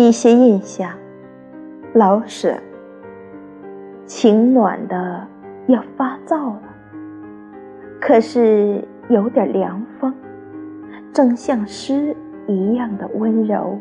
一些印象老舍情暖的要发燥了可是有点凉风正像诗一样的温柔。